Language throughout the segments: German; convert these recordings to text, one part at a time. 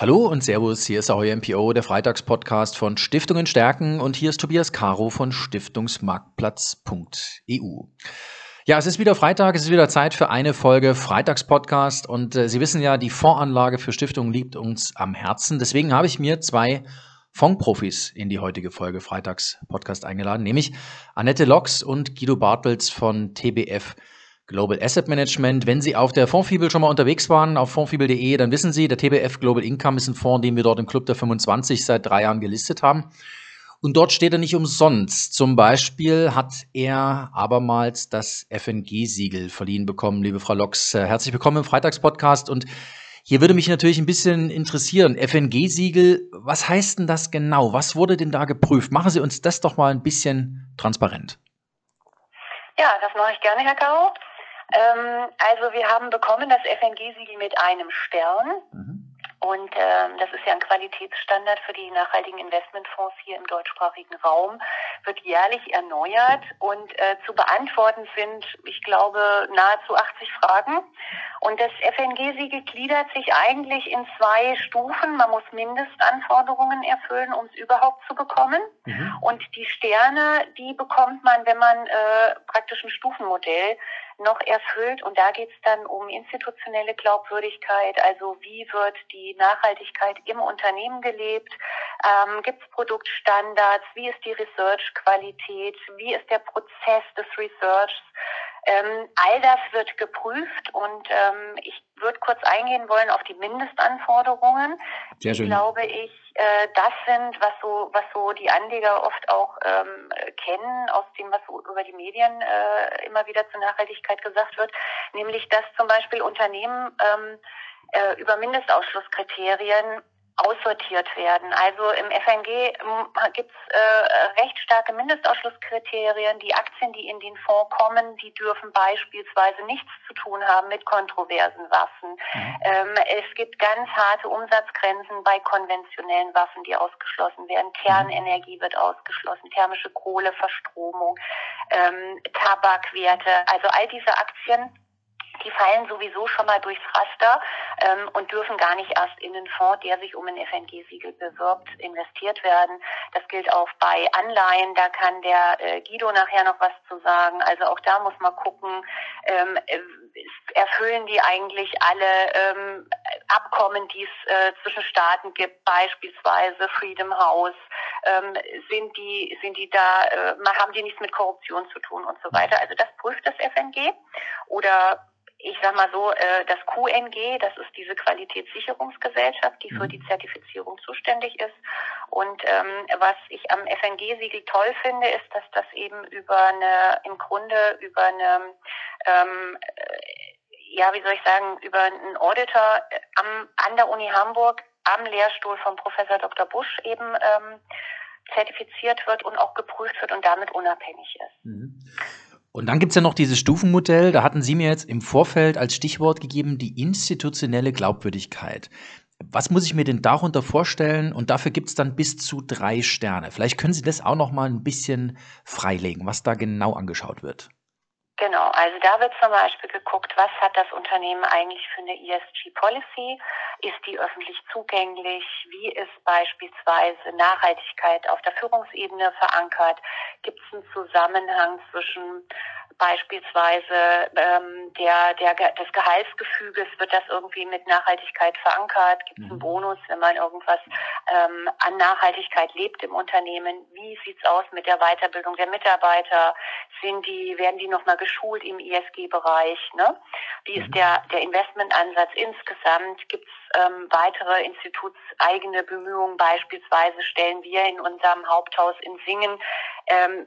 Hallo und Servus, hier ist Ahoy MPO, der Freitagspodcast von Stiftungen stärken und hier ist Tobias Caro von Stiftungsmarktplatz.eu. Ja, es ist wieder Freitag, es ist wieder Zeit für eine Folge Freitagspodcast und äh, Sie wissen ja, die Voranlage für Stiftungen liegt uns am Herzen. Deswegen habe ich mir zwei Fondprofis in die heutige Folge Freitagspodcast eingeladen, nämlich Annette Lox und Guido Bartels von TBF Global Asset Management. Wenn Sie auf der Fondsfibel schon mal unterwegs waren, auf fondsfibel.de, dann wissen Sie, der TBF Global Income ist ein Fonds, den wir dort im Club der 25 seit drei Jahren gelistet haben. Und dort steht er nicht umsonst. Zum Beispiel hat er abermals das FNG-Siegel verliehen bekommen, liebe Frau Lox. Äh, herzlich willkommen im Freitagspodcast. Und hier würde mich natürlich ein bisschen interessieren, FNG-Siegel, was heißt denn das genau? Was wurde denn da geprüft? Machen Sie uns das doch mal ein bisschen transparent. Ja, das mache ich gerne, Herr Kau. Ähm, also wir haben bekommen das FNG-Siegel mit einem Stern. Mhm. Und ähm, das ist ja ein Qualitätsstandard für die nachhaltigen Investmentfonds hier im deutschsprachigen Raum, wird jährlich erneuert und äh, zu beantworten sind, ich glaube, nahezu 80 Fragen. Und das FNG-Siegel gliedert sich eigentlich in zwei Stufen. Man muss Mindestanforderungen erfüllen, um es überhaupt zu bekommen. Mhm. Und die Sterne, die bekommt man, wenn man äh, praktisch ein Stufenmodell noch erfüllt. Und da geht es dann um institutionelle Glaubwürdigkeit, also wie wird die Nachhaltigkeit im Unternehmen gelebt, ähm, gibt es Produktstandards, wie ist die Research-Qualität, wie ist der Prozess des Researchs. Ähm, all das wird geprüft und ähm, ich würde kurz eingehen wollen auf die Mindestanforderungen. Sehr schön. Die, glaube ich, äh, das sind, was so, was so die Anleger oft auch ähm, kennen, aus dem, was so über die Medien äh, immer wieder zur Nachhaltigkeit gesagt wird, nämlich dass zum Beispiel Unternehmen ähm, äh, über Mindestausschlusskriterien aussortiert werden. Also im FNG gibt es äh, recht starke Mindestausschlusskriterien. Die Aktien, die in den Fonds kommen, die dürfen beispielsweise nichts zu tun haben mit kontroversen Waffen. Mhm. Ähm, es gibt ganz harte Umsatzgrenzen bei konventionellen Waffen, die ausgeschlossen werden. Kernenergie wird ausgeschlossen, thermische Kohle, Verstromung, ähm, Tabakwerte. Also all diese Aktien die fallen sowieso schon mal durchs Raster ähm, und dürfen gar nicht erst in den Fonds, der sich um ein FNG-Siegel bewirbt, investiert werden. Das gilt auch bei Anleihen. Da kann der äh, Guido nachher noch was zu sagen. Also auch da muss man gucken, ähm, äh, erfüllen die eigentlich alle ähm, Abkommen, die es äh, zwischen Staaten gibt, beispielsweise Freedom House. Ähm, sind die sind die da äh, haben die nichts mit Korruption zu tun und so weiter. Also das prüft das FNG oder ich sag mal so, äh, das QNG, das ist diese Qualitätssicherungsgesellschaft, die für mhm. die Zertifizierung zuständig ist. Und ähm, was ich am FNG-Siegel toll finde, ist, dass das eben über eine, im Grunde über eine, ähm, ja, wie soll ich sagen, über einen Auditor am, an der Uni Hamburg am Lehrstuhl von Professor Dr. Busch eben ähm, zertifiziert wird und auch geprüft wird und damit unabhängig ist. Mhm. Und dann gibt es ja noch dieses Stufenmodell, da hatten Sie mir jetzt im Vorfeld als Stichwort gegeben, die institutionelle Glaubwürdigkeit. Was muss ich mir denn darunter vorstellen? Und dafür gibt es dann bis zu drei Sterne. Vielleicht können Sie das auch noch mal ein bisschen freilegen, was da genau angeschaut wird. Genau, also da wird zum Beispiel geguckt, was hat das Unternehmen eigentlich für eine ESG-Policy? Ist die öffentlich zugänglich? Wie ist beispielsweise Nachhaltigkeit auf der Führungsebene verankert? Gibt es einen Zusammenhang zwischen beispielsweise ähm, der, der, des Gehaltsgefüges, wird das irgendwie mit Nachhaltigkeit verankert? Gibt es einen mhm. Bonus, wenn man irgendwas ähm, an Nachhaltigkeit lebt im Unternehmen? Wie sieht's aus mit der Weiterbildung der Mitarbeiter? Sind die, werden die nochmal geschult im ESG-Bereich? Ne? Wie ist mhm. der, der Investmentansatz insgesamt? Gibt es ähm, weitere institutseigene Bemühungen? Beispielsweise stellen wir in unserem Haupthaus in Singen ähm,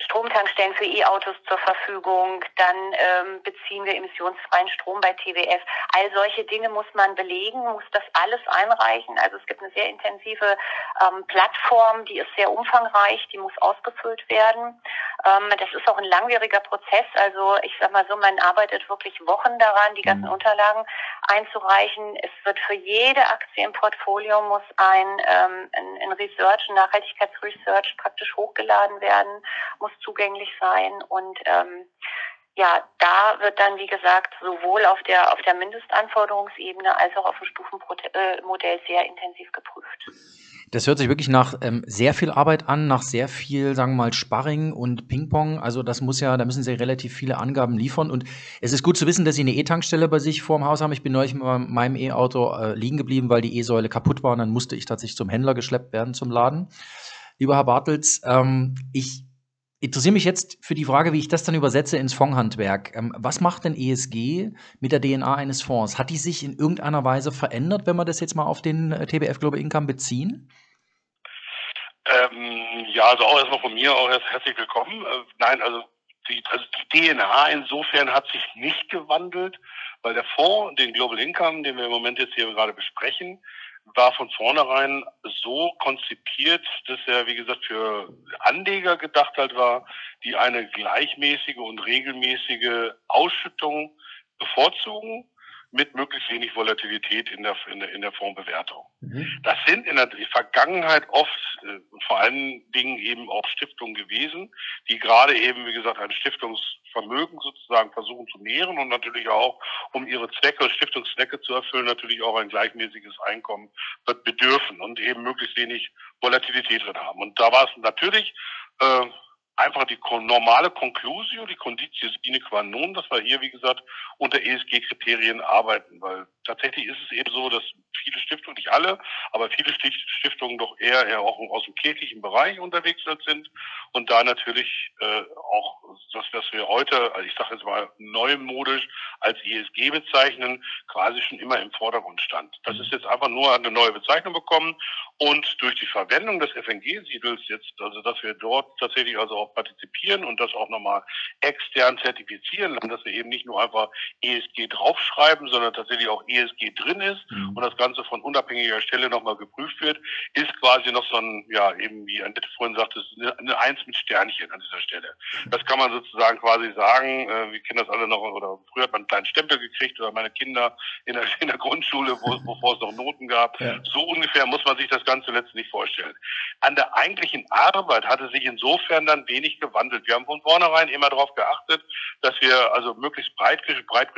Stromtankstellen für E-Autos zur Verfügung, dann ähm, beziehen wir emissionsfreien Strom bei TWF. All solche Dinge muss man belegen, muss das alles einreichen. Also es gibt eine sehr intensive ähm, Plattform, die ist sehr umfangreich, die muss ausgefüllt werden. Ähm, das ist auch ein langwieriger Prozess. Also ich sag mal so, man arbeitet wirklich Wochen daran, die ganzen mhm. Unterlagen einzureichen. Es wird für jede Aktie im Portfolio muss ein, ähm, ein, ein Research, ein Nachhaltigkeitsresearch praktisch hochgeladen werden muss zugänglich sein und ähm, ja, da wird dann, wie gesagt, sowohl auf der, auf der Mindestanforderungsebene als auch auf dem Stufenmodell sehr intensiv geprüft. Das hört sich wirklich nach ähm, sehr viel Arbeit an, nach sehr viel, sagen wir mal, Sparring und Ping-Pong. Also das muss ja, da müssen Sie relativ viele Angaben liefern. Und es ist gut zu wissen, dass Sie eine E-Tankstelle bei sich vor dem Haus haben. Ich bin neulich mit meinem E-Auto äh, liegen geblieben, weil die E-Säule kaputt war. Und dann musste ich tatsächlich zum Händler geschleppt werden, zum Laden. Lieber Herr Bartels, ähm, ich interessiere mich jetzt für die Frage, wie ich das dann übersetze ins Fondshandwerk. Ähm, was macht denn ESG mit der DNA eines Fonds? Hat die sich in irgendeiner Weise verändert, wenn wir das jetzt mal auf den äh, TBF Global Income beziehen? Ähm, ja, also auch erstmal von mir auch herzlich willkommen. Äh, nein, also die, also die DNA insofern hat sich nicht gewandelt, weil der Fonds, den Global Income, den wir im Moment jetzt hier gerade besprechen, war von vornherein so konzipiert, dass er, wie gesagt, für Anleger gedacht halt war, die eine gleichmäßige und regelmäßige Ausschüttung bevorzugen mit möglichst wenig Volatilität in der, in der, in der Fondsbewertung. Mhm. Das sind in der Vergangenheit oft, äh, vor allen Dingen eben auch Stiftungen gewesen, die gerade eben, wie gesagt, ein Stiftungsvermögen sozusagen versuchen zu mehren und natürlich auch, um ihre Zwecke, Stiftungszwecke zu erfüllen, natürlich auch ein gleichmäßiges Einkommen bedürfen und eben möglichst wenig Volatilität drin haben. Und da war es natürlich, äh, einfach die normale Conclusio, die Conditio sine qua non, dass wir hier, wie gesagt, unter ESG-Kriterien arbeiten, weil tatsächlich ist es eben so, dass viele Stiftungen, nicht alle, aber viele Stiftungen doch eher, eher auch aus dem kirchlichen Bereich unterwegs sind. Und da natürlich äh, auch das, was wir heute, also ich sage jetzt mal neumodisch als ESG bezeichnen, quasi schon immer im Vordergrund stand. Das ist jetzt einfach nur eine neue Bezeichnung bekommen. Und durch die Verwendung des FNG-Siegels jetzt, also dass wir dort tatsächlich also auch partizipieren und das auch nochmal extern zertifizieren, dass wir eben nicht nur einfach ESG draufschreiben, sondern tatsächlich auch ESG drin ist mhm. und das Ganze von unabhängiger Stelle nochmal geprüft wird, ist quasi noch so ein, ja, eben wie Annette vorhin sagte, eine Eins mit Sternchen an dieser Stelle. Das kann man sozusagen quasi sagen, äh, wir kennen das alle noch, oder früher hat man einen kleinen Stempel gekriegt oder meine Kinder in der, in der Grundschule, wo, bevor es noch Noten gab. Ja. So ungefähr muss man sich das Ganze letztlich vorstellen. An der eigentlichen Arbeit hatte sich insofern dann wenig gewandelt. Wir haben von vornherein immer darauf geachtet, dass wir also möglichst breit, breit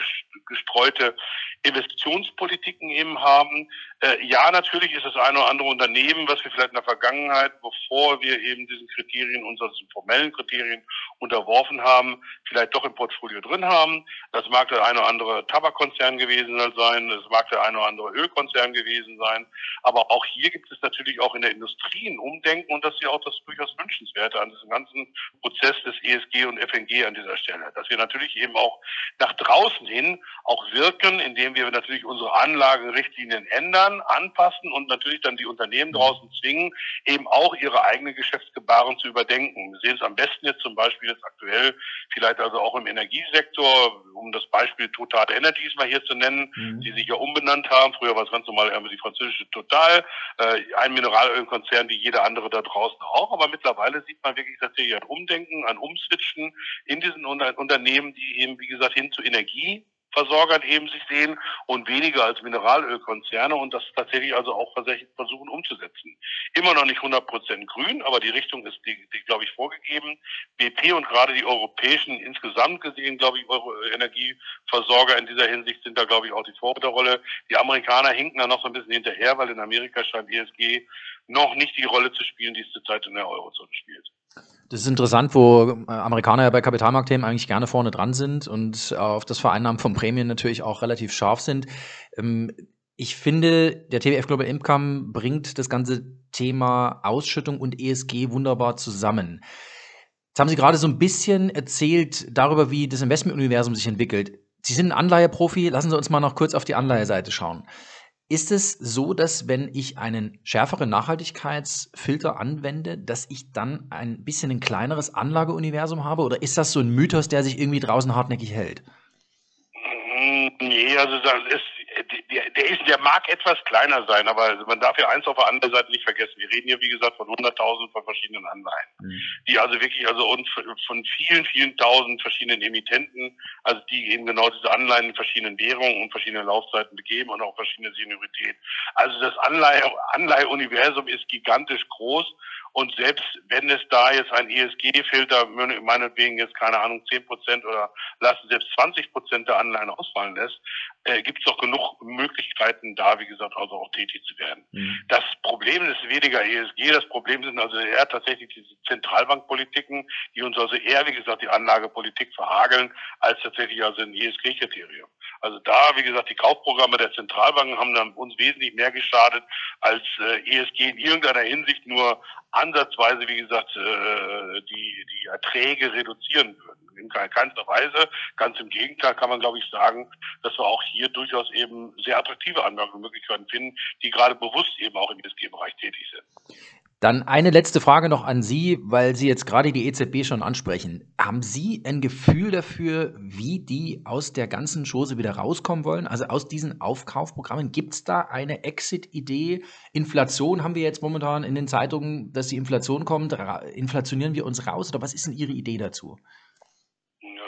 gestreute Investitionspolitiken eben haben. Äh, ja, natürlich ist das eine oder andere Unternehmen, was wir vielleicht in der Vergangenheit, bevor wir eben diesen Kriterien, unseren formellen Kriterien unterworfen haben, vielleicht doch im Portfolio drin haben. Das mag der eine oder andere Tabakkonzern gewesen sein, das mag der eine oder andere Ölkonzern gewesen sein. Aber auch hier gibt es natürlich auch in der Industrie ein Umdenken und das ist ja auch das durchaus Wünschenswerte an diesem ganzen Prozess des ESG und FNG an dieser Stelle. Dass wir natürlich eben auch nach draußen hin auch wirken, indem wir natürlich unsere Anlagenrichtlinien ändern, anpassen und natürlich dann die Unternehmen draußen zwingen, eben auch ihre eigene Geschäftsgebaren zu überdenken. Wir sehen es am besten jetzt zum Beispiel jetzt aktuell, vielleicht also auch im Energiesektor, um das Beispiel Total Energies mal hier zu nennen, mhm. die sich ja umbenannt haben. Früher war es ganz normal die französische Total, äh, ein Mineralölkonzern wie jeder andere da draußen auch. Aber mittlerweile sieht man wirklich tatsächlich ein Umdenken, ein Umswitchen in diesen Unternehmen, die eben, wie gesagt, hin zu Energie Versorgern eben sich sehen und weniger als Mineralölkonzerne und das tatsächlich also auch versuchen umzusetzen. Immer noch nicht 100 Prozent grün, aber die Richtung ist, die, die, glaube ich, vorgegeben. BP und gerade die europäischen insgesamt gesehen, glaube ich, Euro Energieversorger in dieser Hinsicht sind da, glaube ich, auch die Vorreiterrolle. Die Amerikaner hinken da noch so ein bisschen hinterher, weil in Amerika scheint ESG noch nicht die Rolle zu spielen, die es zurzeit in der Eurozone spielt. Das ist interessant, wo äh, Amerikaner ja bei Kapitalmarktthemen eigentlich gerne vorne dran sind und auf das Vereinnahmen von Prämien natürlich auch relativ scharf sind. Ähm, ich finde, der TWF Global Income bringt das ganze Thema Ausschüttung und ESG wunderbar zusammen. Jetzt haben Sie gerade so ein bisschen erzählt darüber, wie das Investmentuniversum sich entwickelt. Sie sind ein Anleiheprofi, lassen Sie uns mal noch kurz auf die Anleiheseite schauen. Ist es so, dass wenn ich einen schärferen Nachhaltigkeitsfilter anwende, dass ich dann ein bisschen ein kleineres Anlageuniversum habe? Oder ist das so ein Mythos, der sich irgendwie draußen hartnäckig hält? Nee, also das ist, der ist, der mag etwas kleiner sein, aber man darf ja eins auf der anderen Seite nicht vergessen. Wir reden hier, wie gesagt, von 100.000 von verschiedenen Anleihen, mhm. die also wirklich, also und von vielen, vielen tausend verschiedenen Emittenten, also die eben genau diese Anleihen in verschiedenen Währungen und verschiedenen Laufzeiten begeben und auch verschiedene Seniorität. Also das Anleihe, Anleiheuniversum ist gigantisch groß und selbst wenn es da jetzt ein ESG-Filter, meinetwegen jetzt keine Ahnung, 10 Prozent oder lassen selbst 20 Prozent der Anleihen ausfallen lässt, äh, gibt es doch genug Möglichkeiten, da, wie gesagt, also auch tätig zu werden. Mhm. Das Problem ist weniger ESG, das Problem sind also eher tatsächlich diese Zentralbankpolitiken, die uns also eher, wie gesagt, die Anlagepolitik verhageln, als tatsächlich also ein ESG-Kriterium. Also da, wie gesagt, die Kaufprogramme der Zentralbanken haben uns wesentlich mehr geschadet, als äh, ESG in irgendeiner Hinsicht nur ansatzweise, wie gesagt, äh, die, die Erträge reduzieren würden. In keinster Weise. Ganz im Gegenteil kann man, glaube ich, sagen, dass wir auch hier durchaus eben sehr attraktive Anlagemöglichkeiten finden, die gerade bewusst eben auch im ESG-Bereich tätig sind. Dann eine letzte Frage noch an Sie, weil Sie jetzt gerade die EZB schon ansprechen. Haben Sie ein Gefühl dafür, wie die aus der ganzen Chose wieder rauskommen wollen? Also aus diesen Aufkaufprogrammen, gibt es da eine Exit-Idee? Inflation haben wir jetzt momentan in den Zeitungen, dass die Inflation kommt. Inflationieren wir uns raus oder was ist denn Ihre Idee dazu?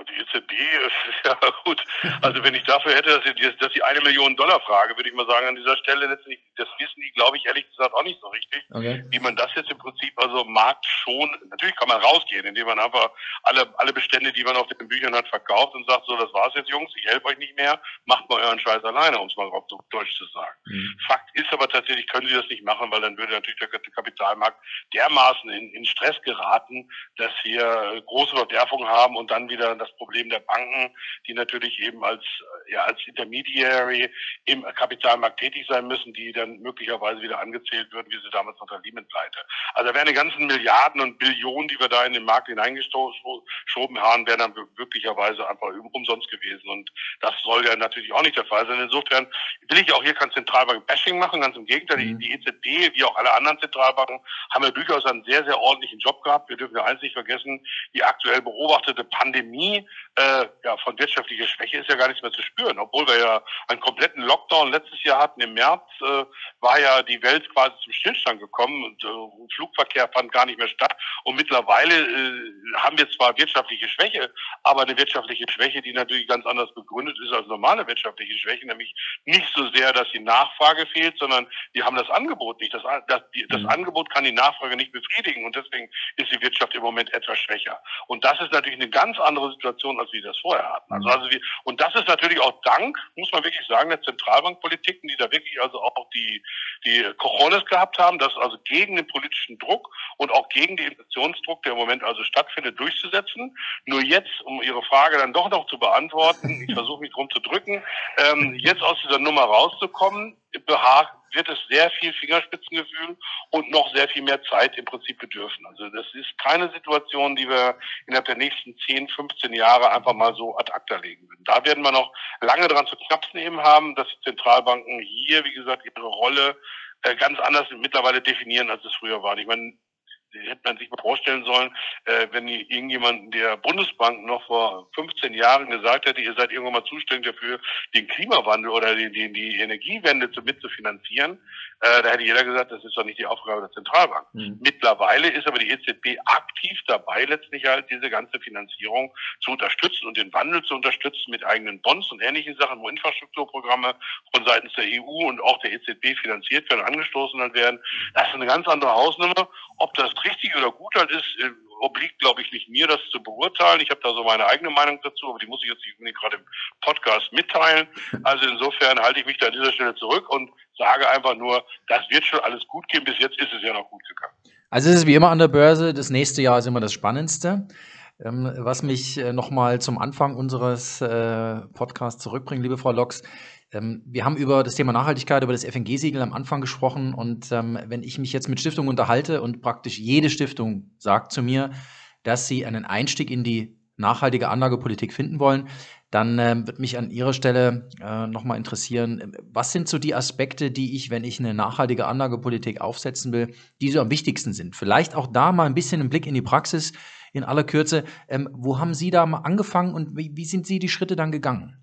Die EZB ja gut. Also wenn ich dafür hätte, dass die, dass die eine Million Dollar Frage, würde ich mal sagen, an dieser Stelle letztlich, das wissen die, glaube ich, ehrlich gesagt auch nicht so richtig. Okay. Wie man das jetzt im Prinzip also Markt schon, natürlich kann man rausgehen, indem man einfach alle, alle Bestände, die man auf den Büchern hat, verkauft und sagt, so, das war's jetzt, Jungs, ich helfe euch nicht mehr, macht mal euren Scheiß alleine, um es mal auf Deutsch zu sagen. Mhm. Fakt ist aber tatsächlich, können sie das nicht machen, weil dann würde natürlich der Kapitalmarkt dermaßen in, in Stress geraten, dass wir große Verwerfungen haben und dann wieder das Problem der Banken, die natürlich eben als, ja, als Intermediary im Kapitalmarkt tätig sein müssen, die dann möglicherweise wieder angezählt würden, wie sie damals nach der Lehman-Pleite. Also wären die ganzen Milliarden und Billionen, die wir da in den Markt hineingeschoben haben, wären dann wirklicherweise einfach umsonst gewesen. Und das soll ja natürlich auch nicht der Fall sein. Insofern will ich auch hier kein Zentralbank-Bashing machen, ganz im Gegenteil. Mhm. Die EZB, wie auch alle anderen Zentralbanken, haben ja durchaus einen sehr, sehr ordentlichen Job gehabt. Wir dürfen ja eins nicht vergessen, die aktuell beobachtete Pandemie äh, ja, von wirtschaftlicher Schwäche ist ja gar nichts mehr zu spüren. Obwohl wir ja einen kompletten Lockdown letztes Jahr hatten im März, äh, war ja die Welt quasi zum Stillstand gekommen und äh, Flugverkehr fand gar nicht mehr statt. Und mittlerweile äh, haben wir zwar wirtschaftliche Schwäche, aber eine wirtschaftliche Schwäche, die natürlich ganz anders begründet ist als normale wirtschaftliche Schwäche, nämlich nicht so sehr, dass die Nachfrage fehlt, sondern wir haben das Angebot nicht. Das, das, die, das mhm. Angebot kann die Nachfrage nicht befriedigen und deswegen ist die Wirtschaft im Moment etwas schwächer. Und das ist natürlich eine ganz andere Situation als wir das vorher hatten. Also, mhm. also wir, und das ist natürlich auch dank, muss man wirklich sagen, der Zentralbankpolitiken, die da wirklich also auch die, die Cojones gehabt haben, das also gegen den politischen Druck und auch gegen den Inflationsdruck, der im Moment also stattfindet, durchzusetzen. Nur jetzt, um Ihre Frage dann doch noch zu beantworten, ich versuche mich drum zu drücken, ähm, jetzt aus dieser Nummer rauszukommen, beharrt wird es sehr viel Fingerspitzengefühl und noch sehr viel mehr Zeit im Prinzip bedürfen. Also das ist keine Situation, die wir innerhalb der nächsten 10, 15 Jahre einfach mal so ad acta legen. Da werden wir noch lange dran zu knapsen eben haben, dass die Zentralbanken hier, wie gesagt, ihre Rolle äh, ganz anders mittlerweile definieren, als es früher war. Ich meine, hätte man sich mal vorstellen sollen, äh, wenn irgendjemand der Bundesbank noch vor 15 Jahren gesagt hätte, ihr seid irgendwann mal zuständig dafür, den Klimawandel oder die, die, die Energiewende zu, mitzufinanzieren, äh, da hätte jeder gesagt, das ist doch nicht die Aufgabe der Zentralbank. Mhm. Mittlerweile ist aber die EZB aktiv dabei, letztlich halt diese ganze Finanzierung zu unterstützen und den Wandel zu unterstützen mit eigenen Bonds und ähnlichen Sachen, wo Infrastrukturprogramme von seitens der EU und auch der EZB finanziert werden, angestoßen werden. Das ist eine ganz andere Hausnummer. Ob das richtig oder gut halt ist, äh, obliegt, glaube ich, nicht mir, das zu beurteilen. Ich habe da so meine eigene Meinung dazu, aber die muss ich jetzt nicht gerade im Podcast mitteilen. Also insofern halte ich mich da an dieser Stelle zurück und sage einfach nur, das wird schon alles gut gehen. Bis jetzt ist es ja noch gut gegangen. Also es ist wie immer an der Börse, das nächste Jahr ist immer das Spannendste. Ähm, was mich äh, nochmal zum Anfang unseres äh, Podcasts zurückbringt, liebe Frau Lox, ähm, wir haben über das Thema Nachhaltigkeit, über das FNG-Siegel am Anfang gesprochen und ähm, wenn ich mich jetzt mit Stiftungen unterhalte und praktisch jede Stiftung sagt zu mir, dass sie einen Einstieg in die nachhaltige Anlagepolitik finden wollen, dann äh, wird mich an Ihrer Stelle äh, nochmal interessieren, äh, was sind so die Aspekte, die ich, wenn ich eine nachhaltige Anlagepolitik aufsetzen will, die so am wichtigsten sind? Vielleicht auch da mal ein bisschen einen Blick in die Praxis in aller Kürze. Ähm, wo haben Sie da mal angefangen und wie, wie sind Sie die Schritte dann gegangen?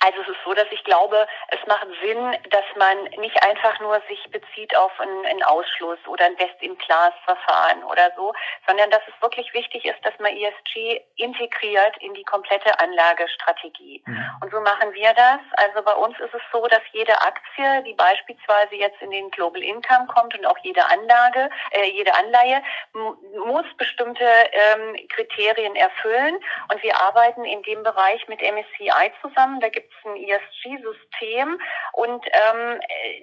Also es ist so, dass ich glaube, es macht Sinn, dass man nicht einfach nur sich bezieht auf einen, einen Ausschluss oder ein Best-in-Class-Verfahren oder so, sondern dass es wirklich wichtig ist, dass man ESG integriert in die komplette Anlagestrategie. Mhm. Und so machen wir das. Also bei uns ist es so, dass jede Aktie, die beispielsweise jetzt in den Global Income kommt und auch jede Anlage, äh, jede Anleihe, muss bestimmte ähm, Kriterien erfüllen. Und wir arbeiten in dem Bereich mit MSCI zusammen. Da gibt es ein ESG-System und ähm,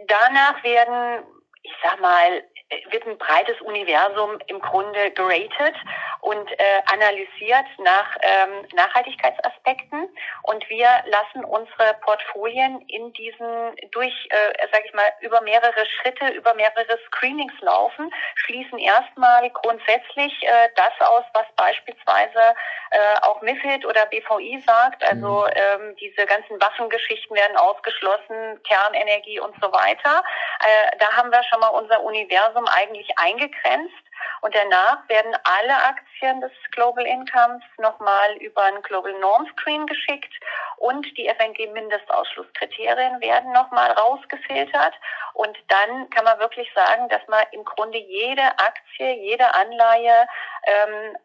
danach werden ich sag mal, wird ein breites Universum im Grunde geratet und äh, analysiert nach ähm, Nachhaltigkeitsaspekten. Und wir lassen unsere Portfolien in diesen durch, äh, sage ich mal, über mehrere Schritte, über mehrere Screenings laufen, schließen erstmal grundsätzlich äh, das aus, was beispielsweise äh, auch MIFID oder BVI sagt. Also mhm. ähm, diese ganzen Waffengeschichten werden ausgeschlossen, Kernenergie und so weiter. Äh, da haben wir schon mal unser Universum eigentlich eingegrenzt. Und danach werden alle Aktien des Global Incomes nochmal über ein Global Norm Screen geschickt und die FNG Mindestausschlusskriterien werden nochmal rausgefiltert. Und dann kann man wirklich sagen, dass man im Grunde jede Aktie, jede Anleihe ähm,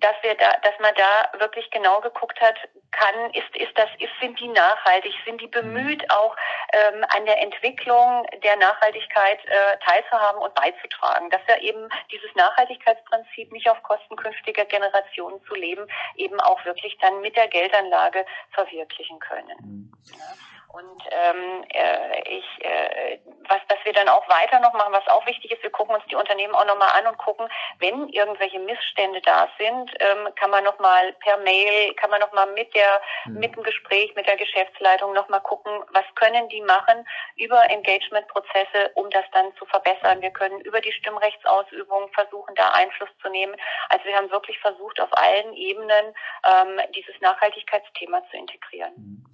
dass wir da, dass man da wirklich genau geguckt hat, kann, ist, ist das, ist, sind die nachhaltig, sind die bemüht, mhm. auch ähm, an der Entwicklung der Nachhaltigkeit äh, teilzuhaben und beizutragen, dass wir eben dieses Nachhaltigkeitsprinzip nicht auf Kosten künftiger Generationen zu leben, eben auch wirklich dann mit der Geldanlage verwirklichen können. Mhm. Ja. Und ähm, äh, ich, äh, was, dass wir dann auch weiter noch machen, was auch wichtig ist, wir gucken uns die Unternehmen auch nochmal an und gucken, wenn irgendwelche Missstände da sind, ähm, kann man nochmal per Mail, kann man nochmal mit der, mhm. mit dem Gespräch, mit der Geschäftsleitung nochmal gucken, was können die machen über Engagement-Prozesse, um das dann zu verbessern. Wir können über die Stimmrechtsausübung versuchen, da Einfluss zu nehmen. Also wir haben wirklich versucht, auf allen Ebenen ähm, dieses Nachhaltigkeitsthema zu integrieren.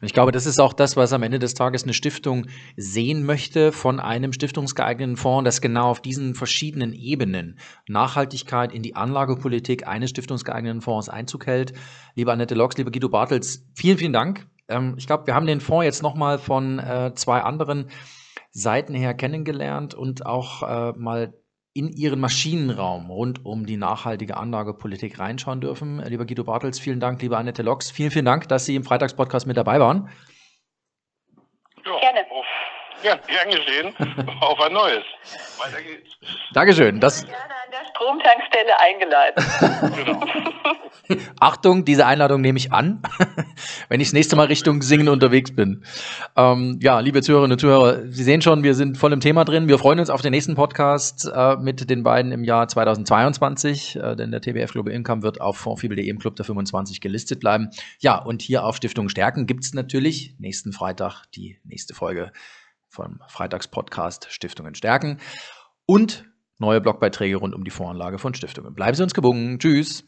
Und ich glaube, das ist auch das, was am Ende des Tages eine Stiftung sehen möchte von einem stiftungsgeeigneten Fonds, das genau auf diesen verschiedenen Ebenen Nachhaltigkeit in die Anlagepolitik eines stiftungsgeeigneten Fonds Einzug hält. Liebe Annette Lox, liebe Guido Bartels, vielen, vielen Dank. Ähm, ich glaube, wir haben den Fonds jetzt nochmal von äh, zwei anderen Seiten her kennengelernt und auch äh, mal in Ihren Maschinenraum rund um die nachhaltige Anlagepolitik reinschauen dürfen. Lieber Guido Bartels, vielen Dank, liebe Annette Lox. Vielen, vielen Dank, dass Sie im Freitagspodcast mit dabei waren. Ja, Gerne. Ja, gern geschehen. auf ein neues. Weiter geht's. Dankeschön. Das Gerne an der Stromtankstelle eingeladen. genau. Achtung, diese Einladung nehme ich an, wenn ich das nächste Mal Richtung Singen unterwegs bin. Ähm, ja, liebe Zuhörerinnen und Zuhörer, Sie sehen schon, wir sind voll im Thema drin. Wir freuen uns auf den nächsten Podcast äh, mit den beiden im Jahr 2022, äh, denn der TBF Global Income wird auf fondfibel.de im Club der 25 gelistet bleiben. Ja, und hier auf Stiftung Stärken gibt es natürlich nächsten Freitag die nächste Folge vom Freitagspodcast Stiftungen stärken und neue Blogbeiträge rund um die Voranlage von Stiftungen. Bleiben Sie uns gewogen. Tschüss.